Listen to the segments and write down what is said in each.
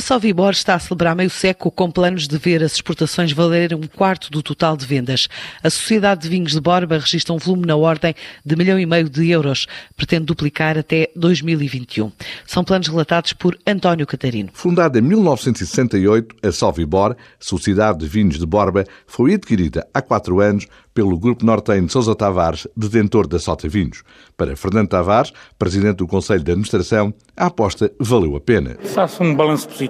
A Sovibor está a celebrar meio século com planos de ver as exportações valerem um quarto do total de vendas. A Sociedade de Vinhos de Borba registra um volume na ordem de milhão e meio de euros. Pretende duplicar até 2021. São planos relatados por António Catarino. Fundada em 1968, a Sovibor, Sociedade de Vinhos de Borba, foi adquirida há quatro anos pelo Grupo Nortenho de Sousa Tavares, detentor da Sota Vinhos. Para Fernando Tavares, presidente do Conselho de Administração, a aposta valeu a pena. Faço um balanço positivo.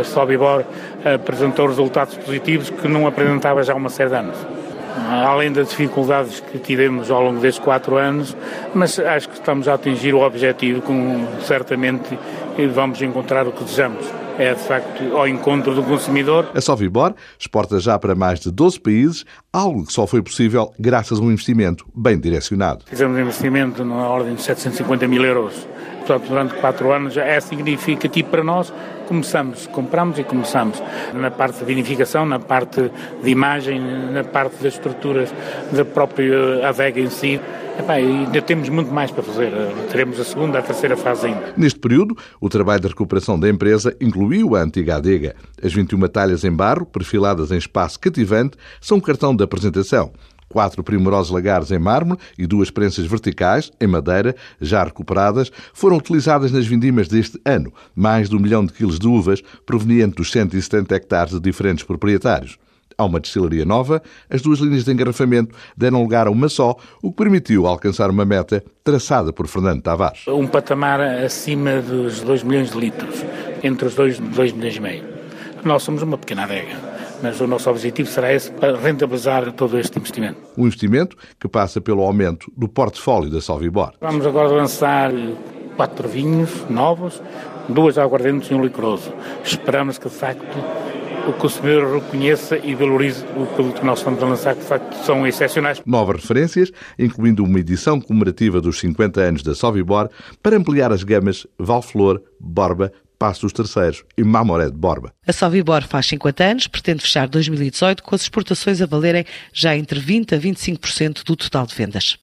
A Sobibor apresentou resultados positivos que não apresentava já há uma série de anos. Além das dificuldades que tivemos ao longo destes quatro anos, mas acho que estamos a atingir o objetivo com certamente vamos encontrar o que desejamos é de facto ao encontro do consumidor. A Sovibor exporta já para mais de 12 países, algo que só foi possível graças a um investimento bem direcionado. Fizemos um investimento na ordem de 750 mil euros. Portanto, durante quatro anos é significativo para nós. Começamos, compramos e começamos na parte de vinificação, na parte de imagem, na parte das estruturas da própria adega em si. Epá, ainda temos muito mais para fazer. Teremos a segunda, a terceira fase ainda. Neste período, o trabalho de recuperação da empresa incluiu a antiga adega. As 21 talhas em barro, perfiladas em espaço cativante, são um cartão de apresentação quatro primorosos lagares em mármore e duas prensas verticais, em madeira, já recuperadas, foram utilizadas nas vindimas deste ano. Mais de um milhão de quilos de uvas proveniente dos 170 hectares de diferentes proprietários. Há uma destilaria nova, as duas linhas de engarrafamento deram lugar a uma só, o que permitiu alcançar uma meta traçada por Fernando Tavares. Um patamar acima dos 2 milhões de litros, entre os 2, 2 milhões e meio. Nós somos uma pequena adega mas o nosso objetivo será esse, para rentabilizar todo este investimento. Um investimento que passa pelo aumento do portfólio da Solvibor. Vamos agora lançar quatro vinhos novos, duas aguardentes e um licoroso. Esperamos que, de facto, o consumidor reconheça e valorize o produto que nós estamos a lançar, que de facto são excepcionais. Novas referências, incluindo uma edição comemorativa dos 50 anos da Sovibor, para ampliar as gamas Valflor, Borba, Passos Terceiros e Mamoré de Borba. A Sovibor faz 50 anos, pretende fechar 2018 com as exportações a valerem já entre 20% a 25% do total de vendas.